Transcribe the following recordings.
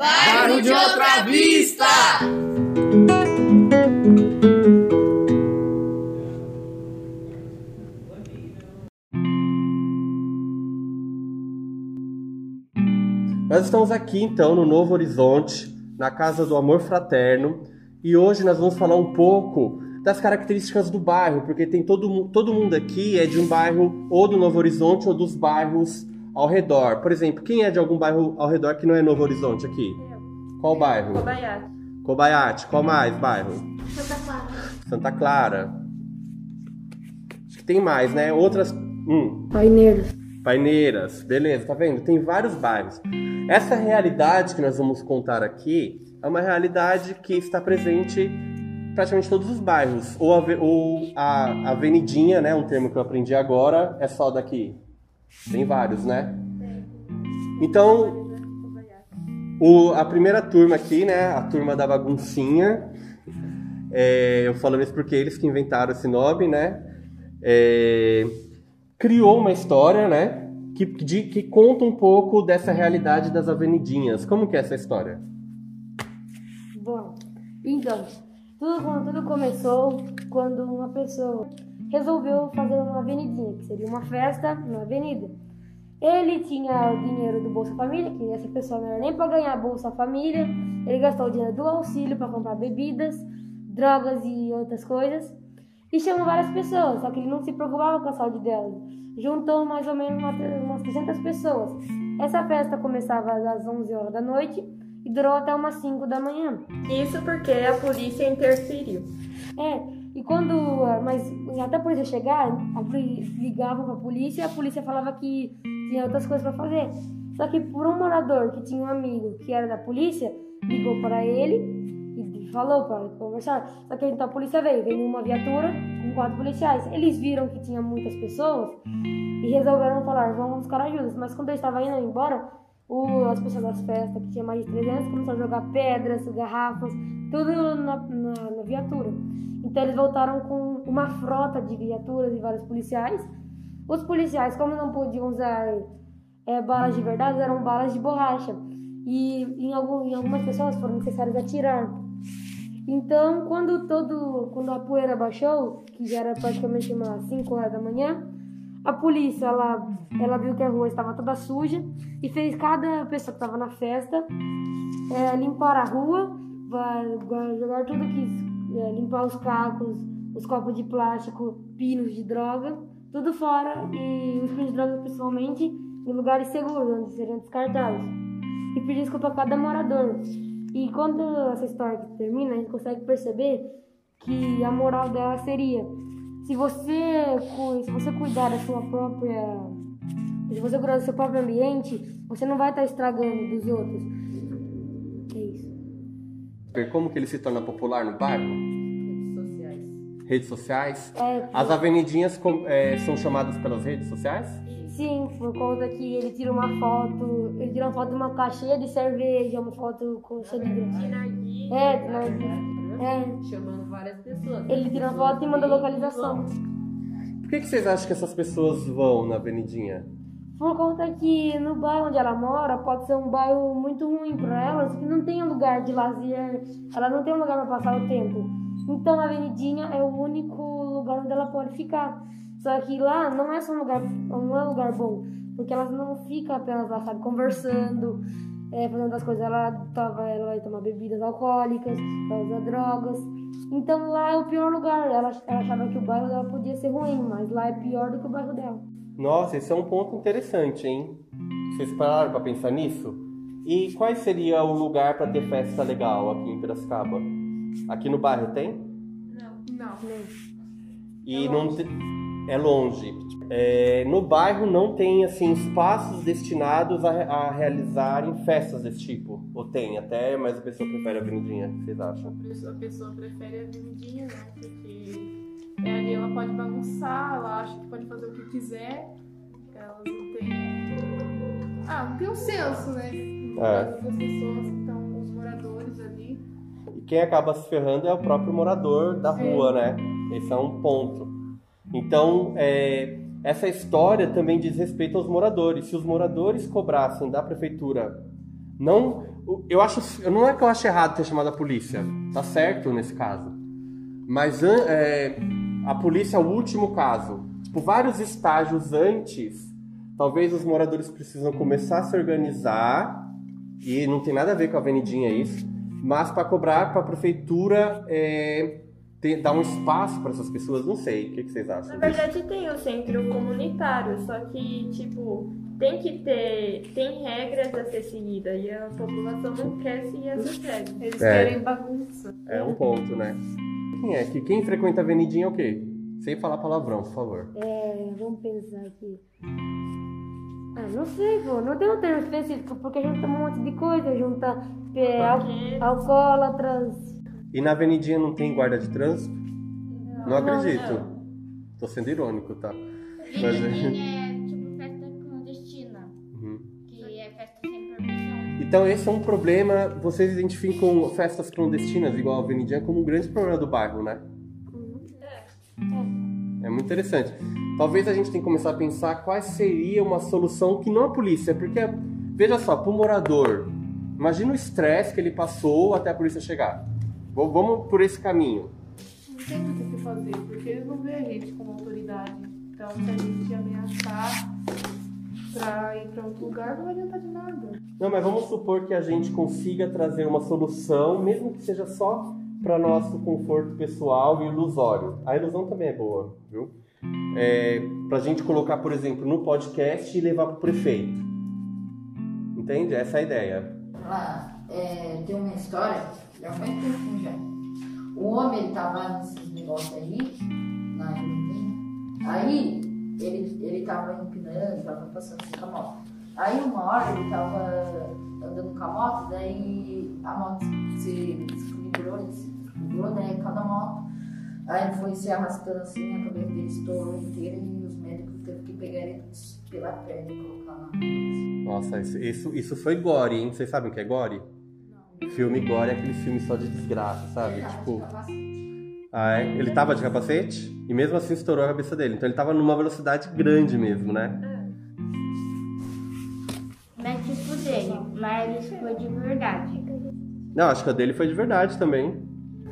Bairro de Outra Vista! Nós estamos aqui então no Novo Horizonte, na Casa do Amor Fraterno, e hoje nós vamos falar um pouco das características do bairro, porque tem todo, todo mundo aqui é de um bairro ou do Novo Horizonte ou dos bairros ao redor. Por exemplo, quem é de algum bairro ao redor que não é Novo Horizonte aqui? Qual bairro? Kobayashi. Kobayashi. Qual mais bairro? Santa Clara. Santa Clara. Acho que tem mais, né? Outras. Hum. Paineiros. Paineiras, beleza, tá vendo? Tem vários bairros. Essa realidade que nós vamos contar aqui é uma realidade que está presente em praticamente todos os bairros. Ou a, ou a avenidinha, né? Um termo que eu aprendi agora, é só daqui. Tem vários, né? Então, o, a primeira turma aqui, né? A turma da baguncinha. É, eu falando isso porque eles que inventaram esse nome, né? É, criou uma história, né? Que, de, que conta um pouco dessa realidade das avenidinhas. Como que é essa história? Bom, então, tudo, tudo começou quando uma pessoa resolveu fazer uma avenidinha, que seria uma festa na avenida. Ele tinha o dinheiro do Bolsa Família, que essa pessoa não era nem para ganhar Bolsa Família. Ele gastou o dinheiro do auxílio para comprar bebidas, drogas e outras coisas. E chamou várias pessoas, só que ele não se preocupava com a saúde delas. Juntou mais ou menos umas 300 pessoas. Essa festa começava às 11 horas da noite e durou até umas 5 da manhã. Isso porque a polícia interferiu. É, e quando. Mas até a polícia chegar, ligavam pra polícia e a polícia falava que tinha outras coisas para fazer. Só que por um morador que tinha um amigo que era da polícia, ligou para ele e falou para conversar. Só que então a polícia veio, veio uma viatura com quatro policiais. Eles viram que tinha muitas pessoas e resolveram falar, vamos buscar ajuda. Mas quando eles estavam indo embora, as pessoas das festas, que tinha mais de 300, começaram a jogar pedras, garrafas, tudo na, na, na viatura. Então eles voltaram com uma frota de viaturas e vários policiais. Os policiais, como não podiam usar é, balas de verdade, eram balas de borracha. E em, algum, em algumas pessoas foram necessários atirar. Então, quando todo, quando a poeira baixou, que já era praticamente umas 5 horas da manhã, a polícia ela, ela viu que a rua estava toda suja e fez cada pessoa que estava na festa é, limpar a rua, jogar tudo que é, limpar os cacos, os copos de plástico, pinos de droga, tudo fora e os pinos de droga principalmente em lugares seguros onde seriam descartados e pedir desculpa a cada morador. E quando essa história termina, a gente consegue perceber que a moral dela seria se você, se você cuidar da sua própria. Se você cuidar do seu próprio ambiente, você não vai estar estragando dos outros. É isso. Como que ele se torna popular no bairro? Redes sociais. Redes sociais? É, As avenidinhas é, são chamadas pelas redes sociais? Sim, por conta que ele tira uma foto, ele tira uma foto de uma caixinha de cerveja, uma foto com cheia de Narguilha, É, de narguilha. É. chamando várias pessoas. Ele tira uma foto e manda localização. Por que, que vocês acham que essas pessoas vão na avenidinha? Por conta que no bairro onde ela mora pode ser um bairro muito ruim para elas, que não tem lugar de lazer, ela não tem um lugar para passar o tempo. Então a avenidinha é o único lugar onde ela pode ficar. Só que lá não é só um lugar, não é um lugar bom, porque elas não ficam apenas lá, sabe, conversando, é, fazendo as coisas. Ela, tava, ela vai tomar bebidas alcoólicas, vai usar drogas. Então lá é o pior lugar. Ela, ela achava que o bairro dela podia ser ruim, mas lá é pior do que o bairro dela. Nossa, esse é um ponto interessante, hein? Vocês pararam para pensar nisso? E qual seria o lugar para ter festa legal aqui em Piracicaba? Aqui no bairro tem? Não. E não te... é longe. É, no bairro não tem assim espaços destinados a, a realizarem festas desse tipo. Ou tem até, mas a pessoa prefere a avenidinha. O que vocês acham? A pessoa prefere a avenidinha, né? É, ali ela pode bagunçar, ela acha que pode fazer o que quiser. Elas não têm. Ah, não tem um senso, né? É. Das pessoas que estão, os moradores ali. E quem acaba se ferrando é o próprio morador da Sim. rua, né? Esse é um ponto. Então, é, essa história também diz respeito aos moradores. Se os moradores cobrassem da prefeitura não Eu acho. Não é que eu acho errado ter chamado a polícia. Tá certo nesse caso. Mas é, a polícia é o último caso. Tipo, vários estágios antes, talvez os moradores precisam começar a se organizar. E não tem nada a ver com a avenidinha isso. Mas para cobrar para a prefeitura é, ter- dar um espaço para essas pessoas, não sei. O que, que vocês acham? Na verdade tem o centro comunitário, só que, tipo, tem que ter. Tem regras a ser seguidas e a população não quer seguir essas regras. Eles É. querem bagunça. É um ponto, né? Quem é? Que quem frequenta a avenidinha é o quê? Sem falar palavrão, por favor. É, vamos pensar aqui. Ah, não sei, pô. Não tem um termo específico, porque junta um monte de coisa. Junta é, al- alcoólatras. E na avenidinha não tem guarda de trânsito? Não, acredito. não. Tô sendo irônico, tá? Mas Então esse é um problema, vocês identificam festas clandestinas igual a avenidinha como um grande problema do bairro, né? É muito interessante. Talvez a gente tenha que começar a pensar qual seria uma solução que não a polícia, porque veja só, pro morador, imagina o estresse que ele passou até a polícia chegar. Vamos por esse caminho. Não tem muito o que fazer, porque eles não veem a gente como autoridade. Então, se a gente ameaçar pra ir pra outro lugar, não vai adiantar de nada. Não, mas vamos supor que a gente consiga trazer uma solução, mesmo que seja só para nosso conforto pessoal e ilusório. A ilusão também é boa, viu? É, para a gente colocar, por exemplo, no podcast e levar para o prefeito. Entende? Essa é a ideia. Lá, é, tem uma história, já faz tempo já. O homem ele tava nesses negócios aí, na Argentina. Aí ele, ele tava empinando, tava passando a moto. Aí uma hora ele tava andando com a moto, daí a moto se desequilibrou, ele se desequilibrou, daí cada moto. Aí ele foi se arrastando assim, a cabeça dele estourou inteira e os médicos teve que pegar ele pela perna e colocar na Nossa, isso, isso, isso foi gore, hein? Vocês sabem o que é gore? Filme gore é aquele filme só de desgraça, sabe? Tipo, ah, é? Ele tava de capacete e mesmo assim estourou a cabeça dele. Então ele tava numa velocidade grande mesmo, né? É tipo dele, mas foi de verdade. Não, acho que a dele foi de verdade também.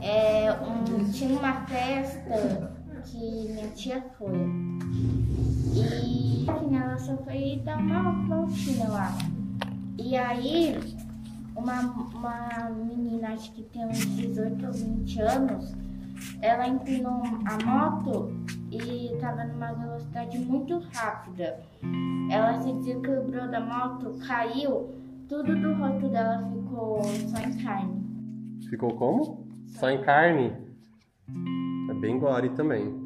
É, um, tinha uma festa que minha tia foi. E que ela só foi dar uma voltinha lá. E aí, uma, uma menina, acho que tem uns 18 ou 20 anos, ela empinou a moto e estava numa velocidade muito rápida. Ela se desequilibrou da moto, caiu, tudo do rosto dela ficou só em carne. Ficou como? Só em carne? É bem gore também.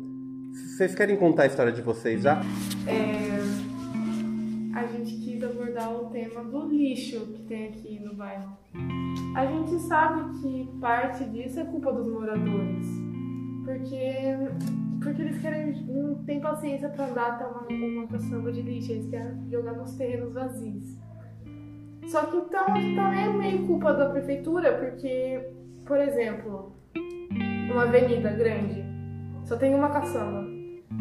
Vocês querem contar a história de vocês já? É, a gente quis abordar o tema do lixo que tem aqui no bairro. A gente sabe que parte disso é culpa dos moradores, porque, porque eles querem, não tem paciência para andar até uma, uma caçamba de lixo, eles querem jogar nos terrenos vazios. Só que então também é meio culpa da prefeitura, porque, por exemplo, uma avenida grande só tem uma caçamba.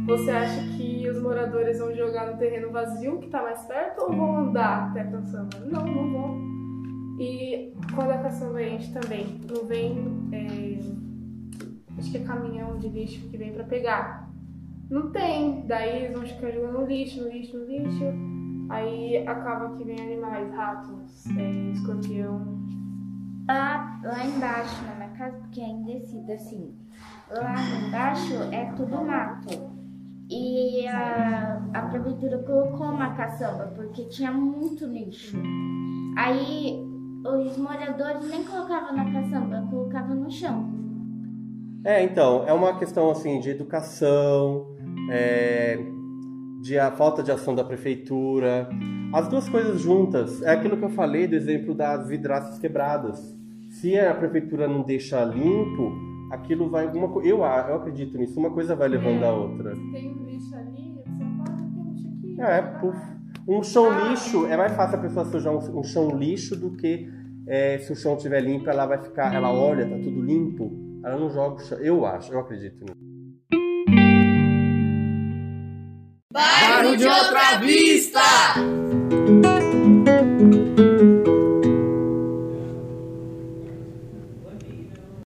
Você acha que os moradores vão jogar no terreno vazio que está mais perto ou vão andar até a caçamba? Não, não vão. E quando a caçamba enche também, não vem. é, acho que é caminhão de lixo que vem para pegar. Não tem. Daí eles vão ficar jogando lixo, no lixo, no lixo. Aí acaba que vem animais, ratos, é, escorpião. Lá, lá embaixo, na minha casa, porque é indecida, assim. Lá embaixo é tudo mato. E a, a prefeitura colocou uma caçamba, porque tinha muito lixo. Aí os moradores nem colocavam na caçamba, colocavam no chão. É, então, é uma questão assim de educação, é, de a falta de ação da prefeitura. As duas coisas juntas. É aquilo que eu falei do exemplo das vidraças quebradas. Se a prefeitura não deixa limpo, aquilo vai alguma coisa. Eu, eu acredito nisso, uma coisa vai levando a outra. Tem um lixo ali, você fala, tem um lixo aqui. É, puf. Um chão lixo, é mais fácil a pessoa sujar um, um chão lixo do que é, se o chão estiver limpo, ela vai ficar, ela olha, tá tudo limpo, ela não joga o chão. Eu acho, eu acredito nisso. Bairro de Outra Vista!